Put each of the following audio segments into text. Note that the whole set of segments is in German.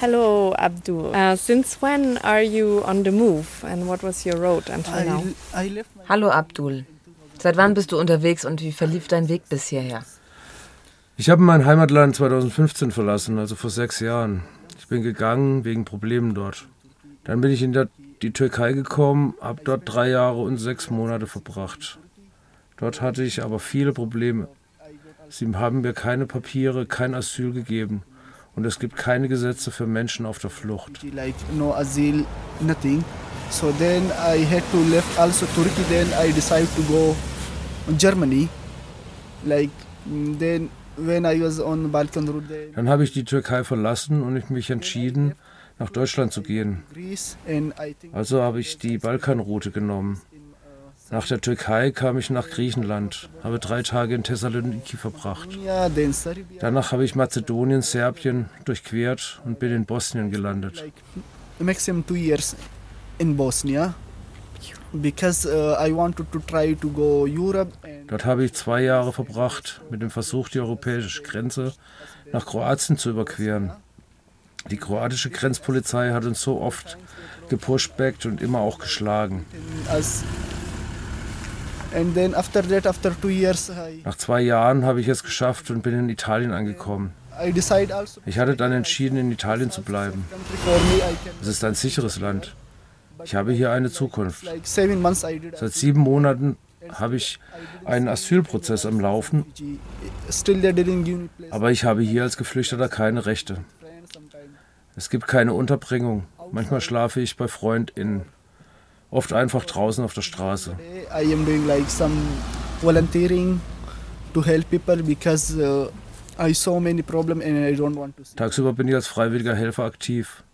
Hello, Abdul. Uh, since when are you on the move and what was your road until now? Hallo Abdul. Seit wann bist du unterwegs und wie verlief dein Weg bis hierher? Ich habe mein Heimatland 2015 verlassen, also vor sechs Jahren. Ich bin gegangen wegen Problemen dort. Dann bin ich in der, die Türkei gekommen, habe dort drei Jahre und sechs Monate verbracht. Dort hatte ich aber viele Probleme. Sie haben mir keine Papiere, kein Asyl gegeben. Und es gibt keine Gesetze für Menschen auf der Flucht. Like no asyl, nothing. So then I had to left also Turkey. Then I decided to go Germany. Like then when I was on Balkan route. Then Dann habe ich die Türkei verlassen und ich mich entschieden, nach Deutschland zu gehen. Also habe ich die Balkanroute genommen. Nach der Türkei kam ich nach Griechenland, habe drei Tage in Thessaloniki verbracht. Danach habe ich Mazedonien, Serbien durchquert und bin in Bosnien gelandet. Maximum two years in Bosnia because uh, I wanted to try to go Europe and Dort habe ich zwei Jahre verbracht mit dem Versuch, die europäische Grenze nach Kroatien zu überqueren. Die kroatische Grenzpolizei hat uns so oft gepushbackt und immer auch geschlagen. Nach zwei Jahren habe ich es geschafft und bin in Italien angekommen. Also Ich hatte dann entschieden, in Italien zu bleiben. Es ist ein sicheres Land. Ich habe hier eine Zukunft. Seit sieben Monaten habe ich einen Asylprozess am Laufen, aber ich habe hier als Geflüchteter keine Rechte. Es gibt keine Unterbringung. Manchmal schlafe ich bei FreundInnen. Oft einfach draußen auf der Straße. I am doing like some volunteering to help people because uh, I saw many problem and I don't want to see Tagsüber bin ich als freiwilliger Helfer aktiv.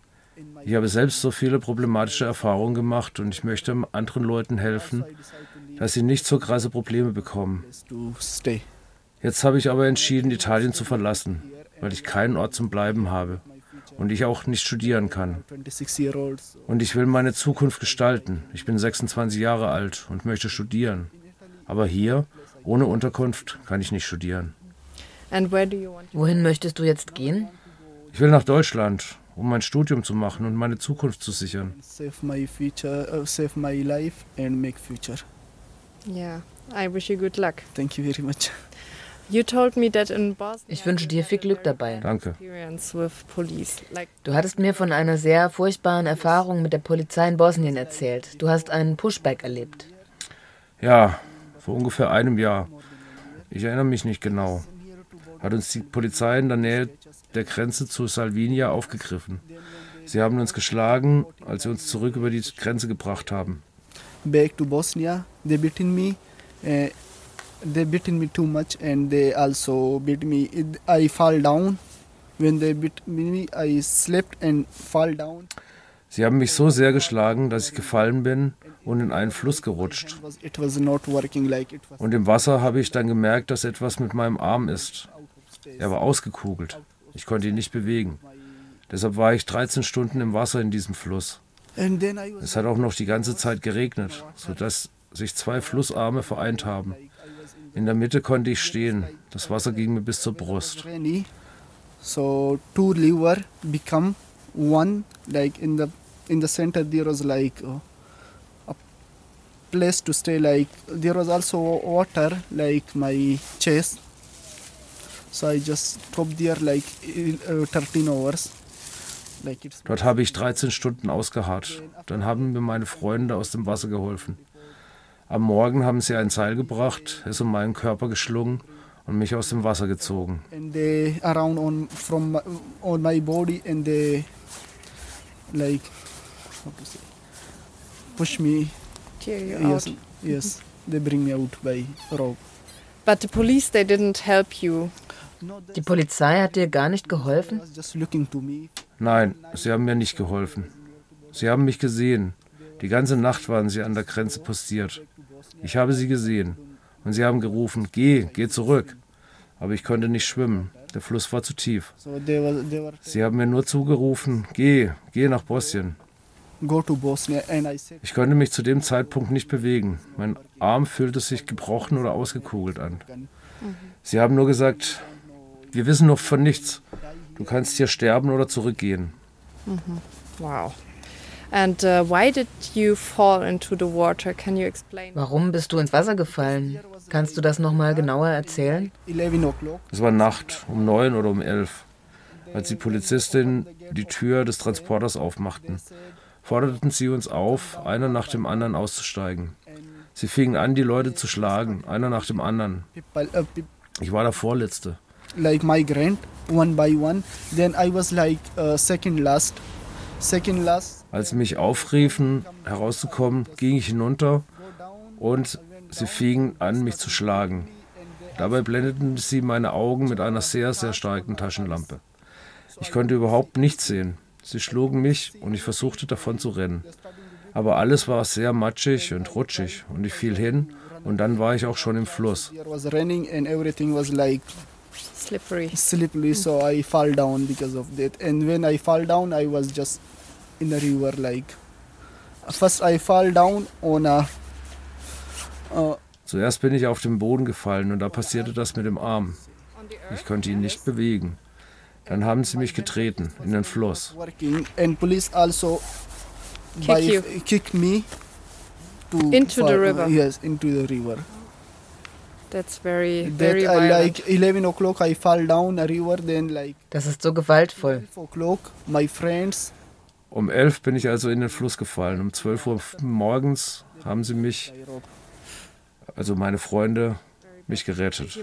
Ich habe selbst so viele problematische Erfahrungen gemacht und ich möchte anderen Leuten helfen, dass sie nicht so krasse Probleme bekommen. Jetzt habe ich aber entschieden, Italien zu verlassen, weil ich keinen Ort zum Bleiben habe und ich auch nicht studieren kann. 26 year old so Und ich will meine Zukunft gestalten. Ich bin 26 Jahre alt und möchte studieren. Aber hier, ohne Unterkunft, kann ich nicht studieren. And where do you want to Wohin möchtest du jetzt gehen? Ich will nach Deutschland, um mein Studium zu machen und meine Zukunft zu sichern. save my future uh, save my life and make future Yeah, I wish you good luck. thank you very much You told me that in Bosnia Ich wünsche dir viel Glück dabei. Danke. Du hattest mir von einer sehr furchtbaren Erfahrung mit der Polizei in Bosnien erzählt. Du hast einen Pushback erlebt. Ja, vor ungefähr einem Jahr. Ich erinnere mich nicht genau. Hat uns die Polizei in der Nähe der Grenze zu Salvinia aufgegriffen. Sie haben uns geschlagen, als sie uns zurück über die Grenze gebracht haben. back to bosnia they beaten me uh, they beaten me too much and they also beat me i fall down when they beat me i slept and fall down Sie haben mich so sehr geschlagen, dass ich gefallen bin und in einen Fluss gerutscht. Und im Wasser habe ich dann gemerkt, dass etwas mit meinem Arm ist. Er war ausgekugelt. Ich konnte ihn nicht bewegen. Deshalb war ich 13 Stunden im Wasser in diesem Fluss. Es hat auch noch die ganze Zeit geregnet, sodass sich zwei Flussarme vereint haben. In der Mitte konnte ich stehen. Das Wasser ging mir bis zur Brust. so two river become one like in the in the center there was like uh, a place to stay like there was also water like my chest so i just stopped there like uh, 13 hours like it's Dort habe ich 13 Stunden ausgeharrt. Dann haben mir meine Freunde aus dem Wasser geholfen. Am Morgen haben sie ein Seil gebracht, es um meinen Körper geschlungen und mich aus dem Wasser gezogen. and they around on from my, on my body and they like how to say push me tear you yes out. yes they bring me out by rope But the police they didn't help you. no Die Polizei hat dir gar nicht geholfen? Nein, sie haben mir nicht geholfen. Sie haben mich gesehen. Die ganze Nacht waren sie an der Grenze postiert. Ich habe sie gesehen. Und sie haben gerufen, geh, geh zurück. Aber ich konnte nicht schwimmen. Der Fluss war zu tief. Sie haben mir nur zugerufen, geh, geh nach Bosnien. Ich konnte mich zu dem Zeitpunkt nicht bewegen. Mein Arm fühlte sich gebrochen oder ausgekugelt an. Sie haben nur gesagt, wir wissen noch von nichts. Du kannst hier sterben oder zurückgehen. Wow. And uh, why did you fall into the water? Can you explain? Warum bist du ins Wasser gefallen? Kannst du das nochmal genauer erzählen? 11 o'clock. Es war Nacht, um neun oder um elf. Als die Polizistinnen die Tür des Transporters aufmachten, forderten sie uns auf, einer nach dem anderen auszusteigen. Sie fingen an, die Leute zu schlagen, einer nach dem anderen. Ich war der Vorletzte. like migrant, one by one. Then I was like uh, second last. Second last. Als sie mich aufriefen, herauszukommen, ging ich hinunter und sie fingen an, mich zu schlagen. Dabei blendeten sie meine Augen mit einer sehr, sehr starken Taschenlampe. Ich konnte überhaupt nichts sehen. Sie schlugen mich und ich versuchte davon zu rennen. Aber alles war sehr matschig und rutschig und ich fiel hin und dann war ich auch schon im Fluss. There was raining and everything was like Slippery. slippery, so I fall down because of that. And when I fall down, I was just in the river. Like first, I fall down on a. Uh, Zuerst bin ich auf den Boden gefallen und da passierte das mit dem Arm. Ich konnte ihn nicht bewegen. Dann haben sie mich getreten in den Fluss. working and police also Kick kicked me to Into the fall- river. Yes, into the river. That's very, That very I violent. like 11 o'clock I fall down a river. Then like Das ist so gewaltvoll. 12 o'clock, my friends Um elf bin ich also in den Fluss gefallen. Um 12 Uhr morgens haben sie mich, also meine Freunde, mich gerettet.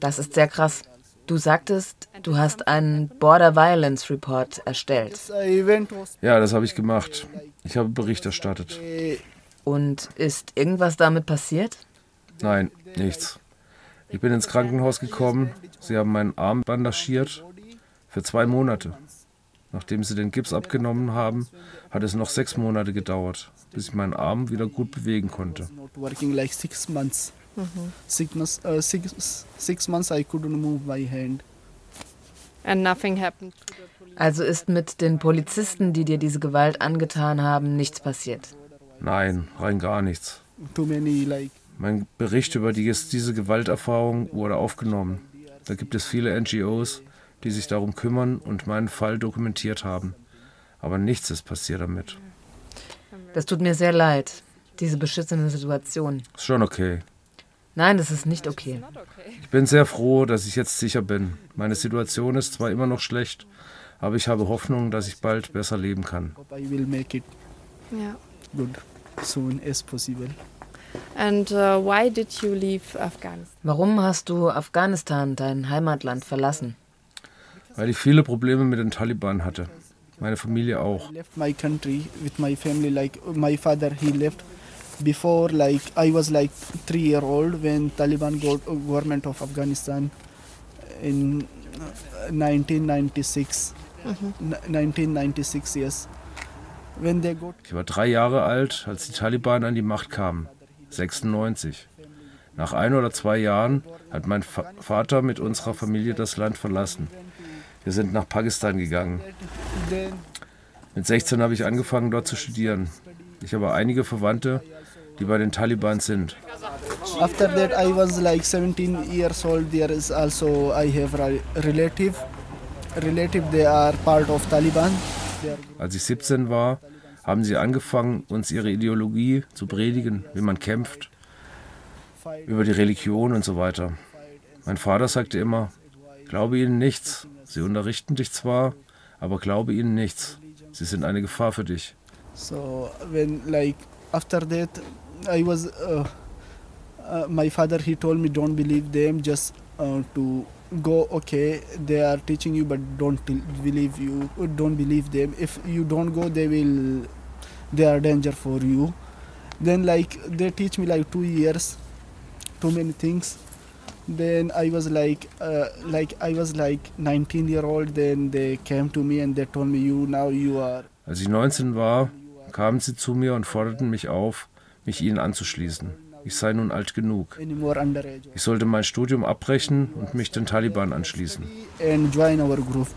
Das ist sehr krass. Du sagtest, du hast einen Border Violence Report erstellt. yes, I went to Ja, das habe ich gemacht. Ich habe Bericht erstattet. Und ist irgendwas damit passiert? Nein, nichts. Ich bin ins Krankenhaus gekommen. Sie haben meinen Arm bandagiert für zwei Monate. Nachdem sie den Gips abgenommen haben, hat es noch sechs Monate gedauert, bis ich meinen Arm wieder gut bewegen konnte. six months. Months. Uh, six six months I couldn't move my hand. And nothing happened to the police. Also ist mit den Polizisten, die dir diese Gewalt angetan haben, nichts passiert. Nein, rein gar nichts. Too many like Mein Bericht über die, diese Gewalterfahrung wurde aufgenommen. Da gibt es viele NGOs, die sich darum kümmern und meinen Fall dokumentiert haben. Aber nichts ist passiert damit. Das tut mir sehr leid, diese beschissene Situation. Ist schon okay. Nein, das ist nicht okay. Ich bin sehr froh, dass ich jetzt sicher bin. Meine Situation ist zwar immer noch schlecht, aber ich habe Hoffnung, dass ich bald besser leben kann. Yeah. good soon as possible. And uh, why did you leave Afghanistan? Warum hast du Afghanistan, dein Heimatland, verlassen? Weil ich viele Probleme mit den Taliban hatte. Meine Familie auch. I left my country with my family. Like my father, he left before. Like I was like three year old when Taliban got uh, government of Afghanistan in uh, 1996. N- 1996 yes. When they got Ich war drei Jahre alt, als die Taliban an die Macht kamen. 96. Nach ein oder zwei Jahren hat mein Va Vater mit unserer Familie das Land verlassen. Wir sind nach Pakistan gegangen. Mit 16 habe ich angefangen, dort zu studieren. Ich habe einige Verwandte, die bei den Taliban sind. after that I was like 17 years old. There is also I have a relative. Relative they are part of Taliban. Als ich 17 war, haben sie angefangen, uns ihre Ideologie zu predigen, wie man kämpft, über die Religion und so weiter. Mein Vater sagte immer, glaube ihnen nichts. Sie unterrichten dich zwar, aber glaube ihnen nichts. Sie sind eine Gefahr für dich. So when like after that, I was uh, uh, my father. He told me don't believe them. Just uh, to go. Okay, they are teaching you, but don't believe you. Don't believe them. If you don't go, they will. They are danger for you. Then like they teach me like two years, too many things. Then I was like, uh, like I was like 19 year old. Then they came to me and they told me, you now you are Als ich 19 war, kamen sie zu mir und forderten mich auf, mich ihnen anzuschließen. Ich sei nun alt genug. Ich sollte mein Studium abbrechen und mich den Taliban anschließen. and join our group.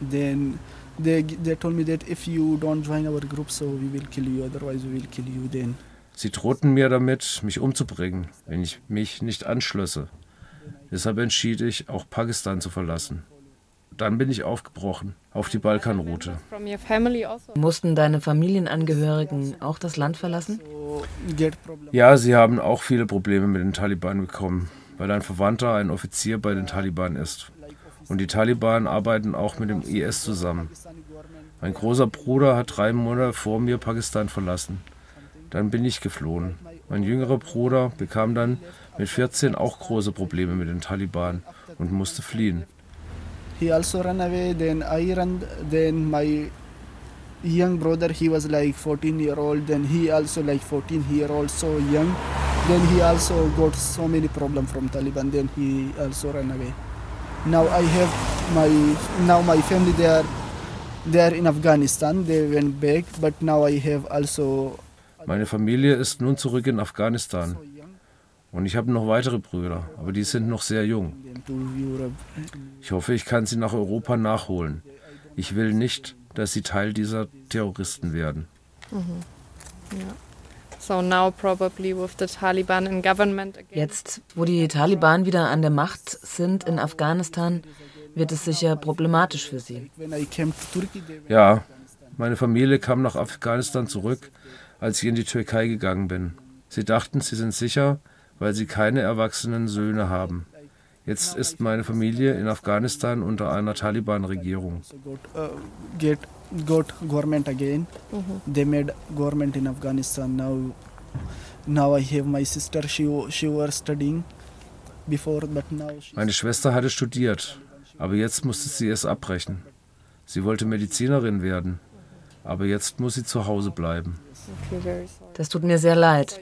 Then they they told me that if you don't join our group, so we will kill you. Otherwise, we will kill you. Then Sie drohten mir damit, mich umzubringen, wenn ich mich nicht anschlösse. Deshalb entschied ich, auch Pakistan zu verlassen. dann bin ich aufgebrochen auf die Balkanroute. Mussten deine Familienangehörigen auch das Land verlassen? Ja, sie haben auch viele Probleme mit den Taliban bekommen, weil ein Verwandter ein Offizier bei den Taliban ist. Und die Taliban arbeiten auch mit dem IS zusammen. Mein großer Bruder hat drei Monate vor mir Pakistan verlassen. Dann bin ich geflohen. Mein jüngerer Bruder bekam dann mit 14 auch große Probleme mit den Taliban und musste fliehen. He also ran away. Then I ran. Then my young brother, he was like 14 year old. Then he also like 14 year old, so young. Then he also got so many problem from Taliban. Then he also ran away. Now I have my now my family. They are they are in Afghanistan. They went back, but now I have also Meine Familie ist nun zurück in Afghanistan. Und ich habe noch weitere Brüder, aber die sind noch sehr jung. Ich hoffe, ich kann sie nach Europa nachholen. Ich will nicht, dass sie Teil dieser Terroristen werden. Again. Jetzt, wo die Taliban wieder an der Macht sind in Afghanistan, wird es sicher problematisch für sie. Ja, meine Familie kam nach Afghanistan zurück, als ich in die Türkei gegangen bin. Sie dachten, sie sind sicher, weil sie keine erwachsenen Söhne haben. Jetzt ist meine Familie in Afghanistan unter einer Taliban-Regierung. got get got government again. They made government in Afghanistan now. Now I have my sister. She wa- she was studying before, but now she Meine Schwester hatte studiert, aber jetzt musste sie es abbrechen. Sie wollte Medizinerin werden, aber jetzt muss sie zu Hause bleiben. Das tut mir sehr leid.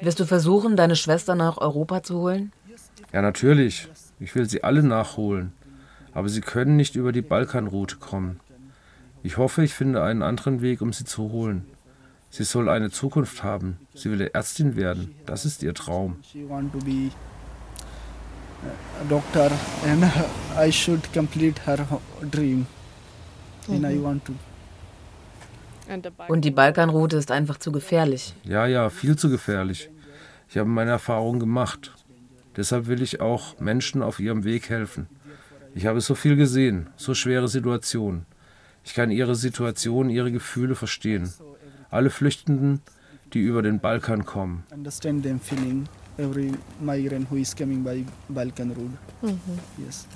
Wirst du versuchen, deine Schwester nach Europa zu holen? Ja, natürlich. Ich will sie alle nachholen. Aber sie können nicht über die Balkanroute kommen. Ich hoffe, ich finde einen anderen Weg, um sie zu holen. Sie soll eine Zukunft haben. Sie will Ärztin werden. Das ist ihr Traum. doctor, and I should complete her dream. And I want to. Und die Balkanroute ist einfach zu gefährlich. Ja, ja, viel zu gefährlich. Ich habe meine Erfahrung gemacht. Deshalb will ich auch Menschen auf ihrem Weg helfen. Ich habe so viel gesehen, so schwere Situationen. Ich kann ihre Situation, ihre Gefühle verstehen. Alle Flüchtenden, die über den Balkan kommen. understand them feeling every migrant who is coming by Balkan road. Yes.